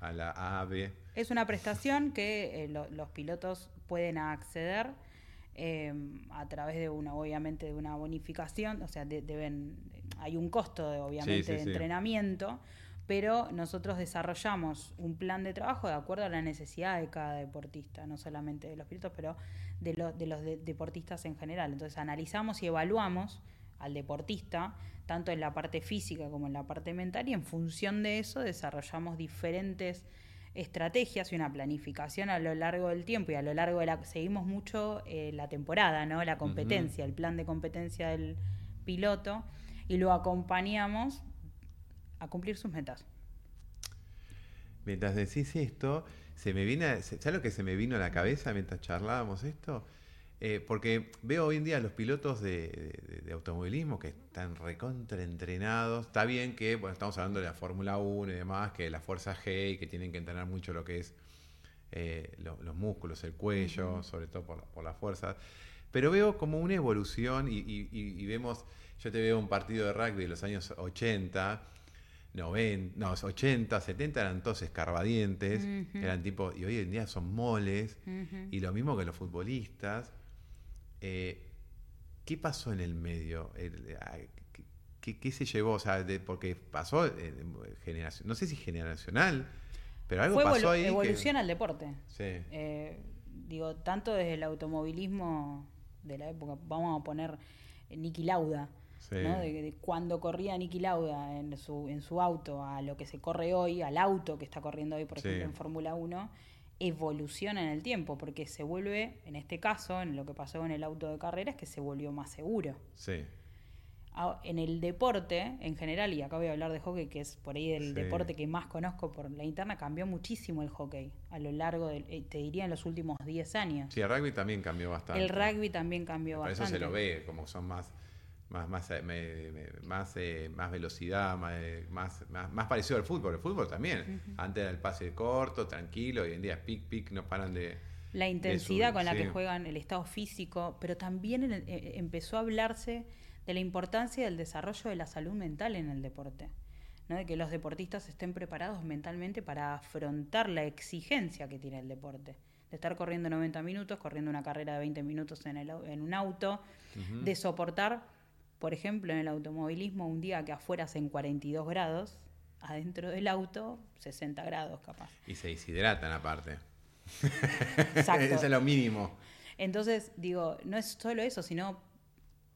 a la AAB. Es una prestación que eh, lo- los pilotos pueden acceder eh, a través de una, obviamente, de una bonificación, o sea, de- deben, hay un costo, de, obviamente, Sí, sí, de sí. entrenamiento, pero nosotros desarrollamos un plan de trabajo de acuerdo a la necesidad de cada deportista, no solamente de los pilotos, pero de, los de los de- deportistas en general. Entonces analizamos y evaluamos al deportista, tanto en la parte física como en la parte mental, y en función de eso desarrollamos diferentes estrategias y una planificación a lo largo del tiempo y a lo largo de la seguimos mucho eh, la temporada, ¿no? La competencia, el plan de competencia del piloto y lo acompañamos a cumplir sus metas. Mientras decís esto, se me viene, ¿sabes lo que se me vino a la cabeza mientras charlábamos esto? Eh, porque veo hoy en día a los pilotos de, de- de automovilismo que están recontraentrenados. Está bien que, bueno, estamos hablando de la Fórmula 1 y demás, que la fuerza G y que tienen que entrenar mucho lo que es eh, lo- los músculos, el cuello, sobre todo por, la- por las fuerzas. Pero veo como una evolución y, y- y- y vemos, yo te veo un partido de rugby de los años 80, 90, no, 80, 70 eran todos escarbadientes, eran tipo, y hoy en día son moles, y lo mismo que los futbolistas. Eh, ¿Qué pasó en el medio? ¿qué, qué- qué se llevó? O sea, de- porque pasó eh, generación, no sé si generacional, pero algo Fue pasó ahí. que- evolución al deporte. Sí. Eh, digo, tanto desde el automovilismo de la época, vamos a poner Niki Lauda, Sí. ¿no? de, de cuando corría Niki Lauda en su, en su auto a lo que se corre hoy, al auto que está corriendo hoy, por Sí. ejemplo, en Fórmula 1, evoluciona en el tiempo, porque se vuelve, en este caso, en lo que pasó en el auto de carreras, que se volvió más seguro. Sí. En el deporte en general, y acá voy a hablar de hockey, que es por ahí el Sí. deporte que más conozco por la interna, cambió muchísimo el hockey a lo largo del, eh, te diría en los últimos 10 años. Sí, el rugby también cambió bastante. el rugby también cambió Por eso bastante. se lo ve, como son más más más eh, me- me- más, eh, más velocidad, más, eh, más, más, más parecido al fútbol. El fútbol también. Antes era el pase corto, tranquilo, hoy en día es pic, pic, no paran de... La intensidad con la sí. que juegan, el estado físico, pero también el- eh, empezó a hablarse de la importancia del desarrollo de la salud mental en el deporte. ¿no? De que los deportistas estén preparados mentalmente para afrontar la exigencia que tiene el deporte. De estar corriendo 90 minutos, corriendo una carrera de 20 minutos en, el en un auto, de soportar, por ejemplo, en el automovilismo, un día que afuera hacen 42 grados, adentro del auto 60 grados capaz. Y se deshidratan aparte. Exacto. Eso es lo mínimo. Entonces, digo, no es solo eso, sino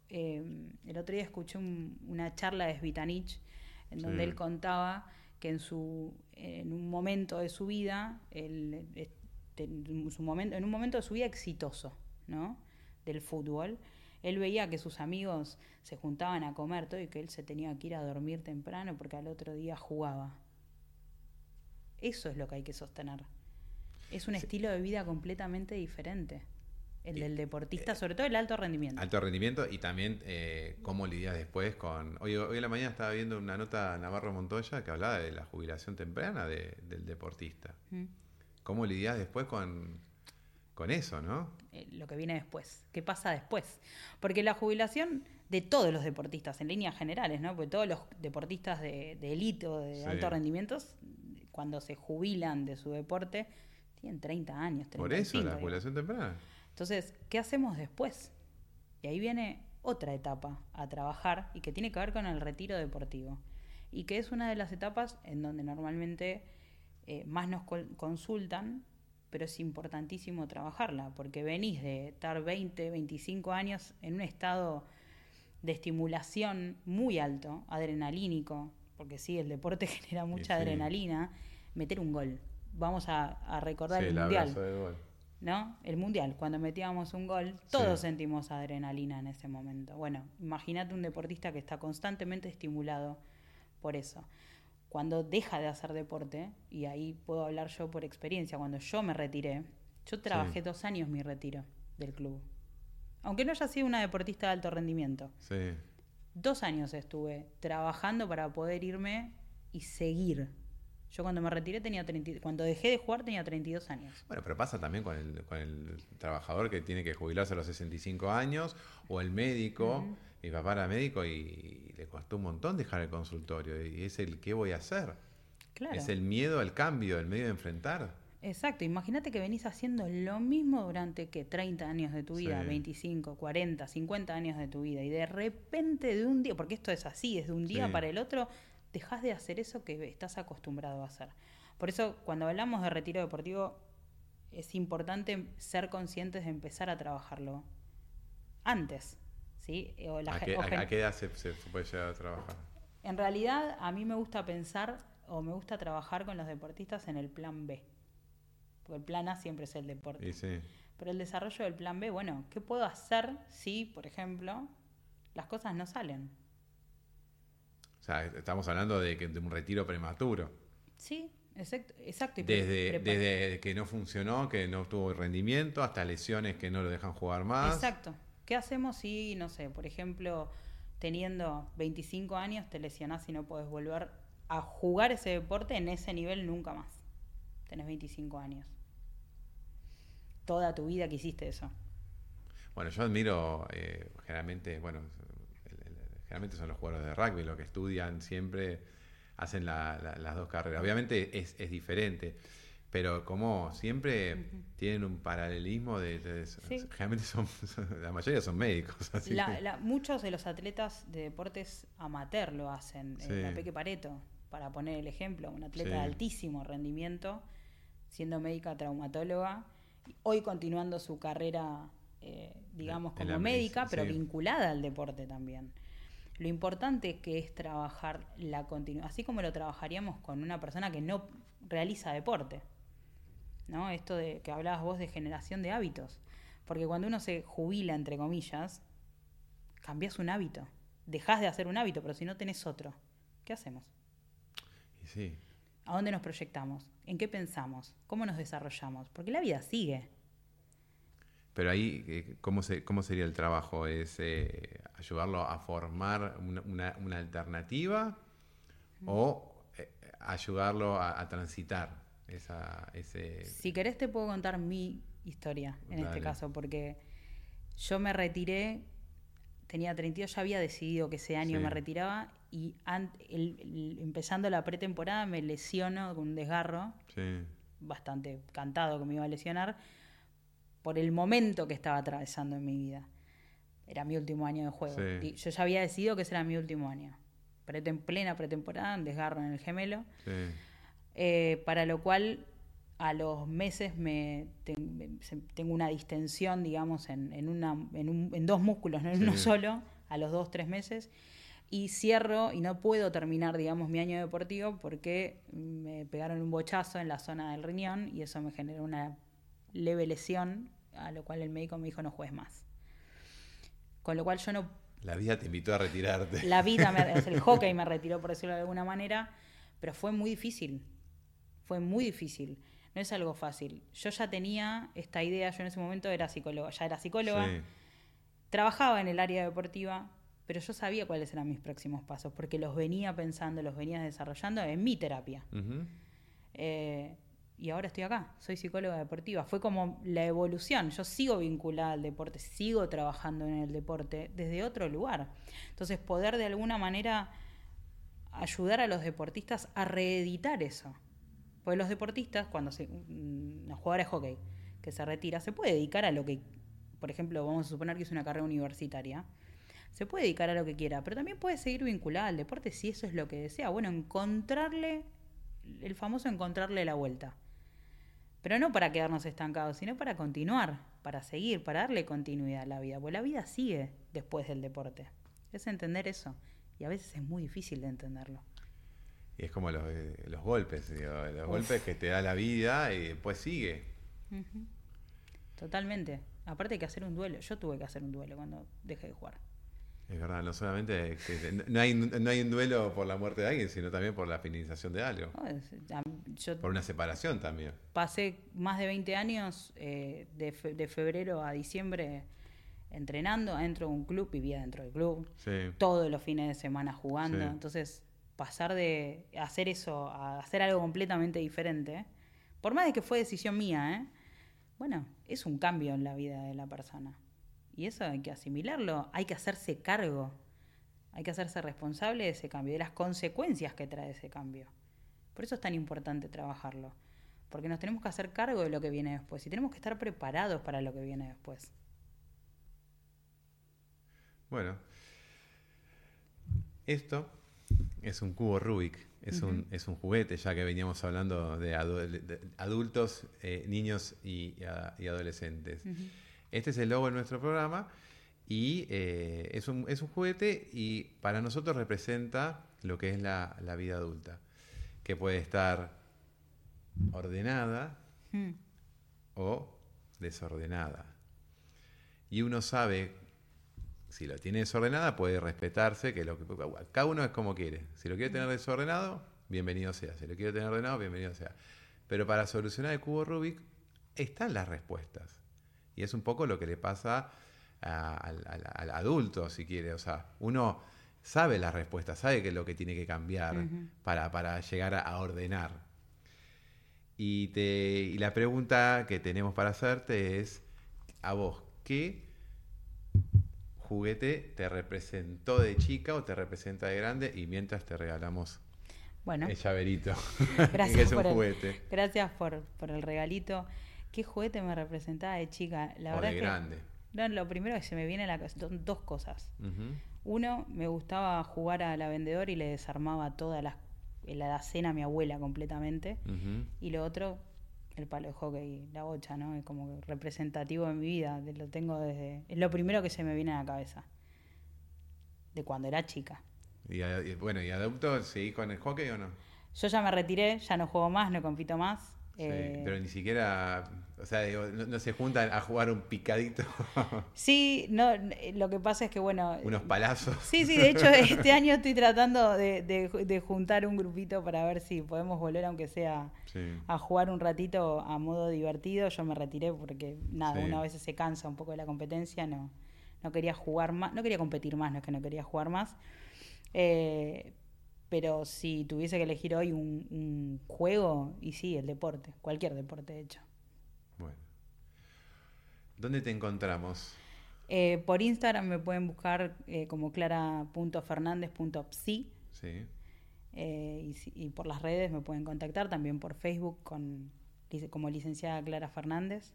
eh, el otro día escuché un- una charla de Svitanich en donde Sí. él contaba que en su en un momento de su vida, él, este, en, su momento, en un momento de su vida exitoso, ¿no? Del fútbol, él veía que sus amigos se juntaban a comer todo y que él se tenía que ir a dormir temprano porque al otro día jugaba. Eso es lo que hay que sostener. Es un estilo de vida completamente diferente. El Y- del deportista, sobre todo el alto rendimiento. Alto rendimiento y también eh, cómo lidias después con... Hoy, hoy en la mañana estaba viendo una nota de Navarro Montoya que hablaba de la jubilación temprana de- del deportista. Mm. ¿Cómo lidias después con, con eso, no? Eh, lo que viene después. ¿Qué pasa después? Porque la jubilación de todos los deportistas, en líneas generales, ¿no? Porque todos los deportistas de, de élite o de Sí. alto rendimiento, cuando se jubilan de su deporte, tienen 30 años. 35, Por eso, la digamos. jubilación temprana. Entonces, ¿qué hacemos después? Y ahí viene otra etapa a trabajar y que tiene que ver con el retiro deportivo. Y que es una de las etapas en donde normalmente eh, más nos consultan, pero es importantísimo trabajarla, porque venís de estar 20, 25 años en un estado de estimulación muy alto, adrenalínico, porque sí, el deporte genera mucha adrenalina, meter un gol. Vamos a, recordar el, mundial. ¿No? El mundial, cuando metíamos un gol, todos sentimos adrenalina en ese momento. Bueno, imagínate un deportista que está constantemente estimulado por eso. Cuando deja de hacer deporte, y ahí puedo hablar yo por experiencia, cuando yo me retiré, yo trabajé dos años mi retiro del club. Aunque no haya sido una deportista de alto rendimiento. Sí. Dos años estuve trabajando para poder irme y seguir. Yo cuando me retiré tenía 30, cuando dejé de jugar tenía 32 años. Bueno, pero pasa también con el, con el trabajador que tiene que jubilarse a los 65 años o el médico. Mi papá era médico y le costó un montón dejar el consultorio y es el qué voy a hacer. Claro. Es el miedo al cambio, el medio de enfrentar. Exacto, imagínate que venís haciendo lo mismo durante que 30 años de tu vida, 25, 40, 50 años de tu vida y de repente de un día, porque esto es así, es de un día para el otro, dejas de hacer eso que estás acostumbrado a hacer. Por eso cuando hablamos de retiro deportivo es importante ser conscientes de empezar a trabajarlo antes. ¿Sí? ¿A, qué, edad se, se puede llegar a trabajar? En realidad a mí me gusta pensar o me gusta trabajar con los deportistas en el plan B. Porque el plan A siempre es el deporte. Pero el desarrollo del plan B, bueno, ¿qué puedo hacer si, por ejemplo, las cosas no salen? O sea, estamos hablando de, que, de un retiro prematuro. Sí, exacto. exacto desde, desde que no funcionó, que no tuvo rendimiento, hasta lesiones que no lo dejan jugar más. Exacto. ¿Qué hacemos si, no sé, por ejemplo, teniendo 25 años te lesionás y no puedes volver a jugar ese deporte en ese nivel nunca más? tenés 25 años. Toda tu vida que hiciste eso. Bueno, yo admiro eh, generalmente, bueno, generalmente son los jugadores de rugby los que estudian siempre, hacen las dos carreras. Obviamente es, diferente, pero como siempre tienen un paralelismo de, generalmente son, la mayoría son médicos. muchos de los atletas de deportes amateur lo hacen. Eh, la Peque Pareto, para poner el ejemplo, un atleta de altísimo rendimiento siendo médica traumatóloga, hoy continuando su carrera, eh, digamos, como médica, pero vinculada al deporte también. Lo importante que es trabajar la continuidad, así como lo trabajaríamos con una persona que no realiza deporte. ¿No? Esto de que hablabas vos de generación de hábitos. Porque cuando uno se jubila, entre comillas, cambias un hábito. Dejas de hacer un hábito, pero si no tenés otro, ¿qué hacemos? Y sí, ¿A dónde nos proyectamos? ¿En qué pensamos? ¿Cómo nos desarrollamos? Porque la vida sigue. Pero ahí, eh, ¿cómo, se, cómo sería el trabajo? ¿Es eh, ayudarlo a formar una, alternativa o eh, ayudarlo a, transitar esa, ese... Si querés te puedo contar mi historia en este caso, porque yo me retiré tenía 32, ya había decidido que ese año me retiraba y empezando la pretemporada me lesiono con un desgarro, bastante cantado que me iba a lesionar, por el momento que estaba atravesando en mi vida. Era mi último año de juego. Yo ya había decidido que ese era mi último año. En plena pretemporada, un desgarro en el gemelo. Eh, para lo cual a los meses me tengo una distensión, digamos, en, una, en, dos músculos, no en uno solo, a los dos, tres meses. Y cierro y no puedo terminar, digamos, mi año deportivo porque me pegaron un bochazo en la zona del riñón y eso me generó una leve lesión, a lo cual el médico me dijo no juegues más. Con lo cual yo no... La vida te invitó a retirarte. La vida, me, el hockey me retiró, por decirlo de alguna manera, pero fue muy difícil. Fue muy difícil no es algo fácil. Yo ya tenía esta idea, yo en ese momento era psicóloga, ya era psicóloga, trabajaba en el área deportiva, pero yo sabía cuáles eran mis próximos pasos, porque los venía pensando, los venía desarrollando en mi terapia. Eh, y ahora estoy acá, soy psicóloga deportiva. Fue como la evolución. Yo sigo vinculada al deporte, sigo trabajando en el deporte desde otro lugar. Entonces, poder de alguna manera ayudar a los deportistas a reeditar eso. Porque los deportistas, cuando se, una jugadora de hockey que se retira, se puede dedicar a lo que, por ejemplo, vamos a suponer que es una carrera universitaria, se puede dedicar a lo que quiera, pero también puede seguir vinculada al deporte si eso es lo que desea. Bueno, encontrarle, el famoso encontrarle la vuelta. Pero no para quedarnos estancados, sino para continuar, para seguir, para darle continuidad a la vida. Porque la vida sigue después del deporte. Es entender eso. Y a veces es muy difícil de entenderlo. Y es como los, eh, los golpes, los golpes que te da la vida y después sigue. Totalmente. Aparte hay que hacer un duelo. Yo tuve que hacer un duelo cuando dejé de jugar. Es verdad, no solamente no, hay, no hay un duelo por la muerte de alguien, sino también por la finalización de algo. por una separación también. Pasé más de 20 años eh, de, febrero a diciembre entrenando adentro de un club, vivía dentro del club, todos los fines de semana jugando. Entonces, pasar de hacer eso a hacer algo completamente diferente, por más de que fue decisión mía, ¿eh? bueno, es un cambio en la vida de la persona. Y eso hay que asimilarlo, hay que hacerse cargo, hay que hacerse responsable de ese cambio, de las consecuencias que trae ese cambio. Por eso es tan importante trabajarlo, porque nos tenemos que hacer cargo de lo que viene después y tenemos que estar preparados para lo que viene después. Bueno, esto es un cubo Rubik, es, un, es un juguete, ya que veníamos hablando de, adultos, eh, niños y, adolescentes. Este es el logo de nuestro programa y eh, es, un, juguete y para nosotros representa lo que es la, vida adulta, que puede estar ordenada hmm. o desordenada. Y uno sabe, si lo tiene desordenada, puede respetarse, que, lo que cada uno es como quiere. Si lo quiere tener desordenado, bienvenido sea. Si lo quiere tener ordenado, bienvenido sea. Pero para solucionar el cubo Rubik están las respuestas. Y es un poco lo que le pasa al, adulto, si quiere. O sea, uno sabe la respuesta, sabe qué es lo que tiene que cambiar para, llegar a, ordenar. Y, te, la pregunta que tenemos para hacerte es, a vos, ¿qué juguete te representó de chica o te representa de grande? Y mientras te regalamos bueno, el llaverito, gracias por juguete. gracias por, por el regalito qué juguete me representaba de chica. La verdad de grande. no, lo primero que se me viene a la cabeza son dos cosas. Uno, me gustaba jugar a la vendedora y le desarmaba toda la, la cena a mi abuela completamente. Y lo otro, el palo de hockey, la bocha, ¿no? Es como representativo de mi vida. Lo tengo desde. Es lo primero que se me viene a la cabeza. De cuando era chica. Y, bueno, ¿y adulto seguís con el hockey o no? Yo ya me retiré, ya no juego más, no compito más. Eh, pero ni siquiera, o sea, no, se juntan a jugar un picadito. sí, no, lo que pasa es que, bueno... Unos palazos. Sí, sí, de hecho este año estoy tratando de, juntar un grupito para ver si podemos volver, aunque sea a jugar un ratito a modo divertido. Yo me retiré porque, nada, una veces se cansa un poco de la competencia, no, no quería jugar más, no quería competir más, no es que no quería jugar más. Eh, pero si tuviese que elegir hoy un, juego, y sí, el deporte, cualquier deporte de hecho. Bueno. ¿Dónde te encontramos? Eh, por Instagram me pueden buscar eh, como clara.fernandez.psi. Sí. Eh, y, por las redes me pueden contactar también por Facebook con, como licenciada Clara Fernández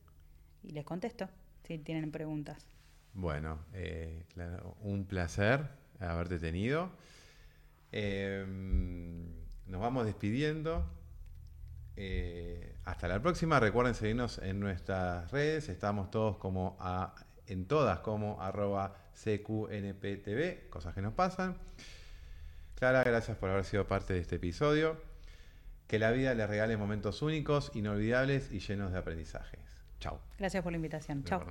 y les contesto si tienen preguntas. Bueno, un placer haberte tenido. Em, nos vamos despidiendo. Eh, hasta la próxima. Recuerden seguirnos en nuestras redes. Estamos todos como en todas como arroba CQNPTV, cosas que nos pasan. Clara, gracias por haber sido parte de este episodio. Que la vida les regale momentos únicos, inolvidables y llenos de aprendizajes. Chao. Gracias por la invitación. Chao.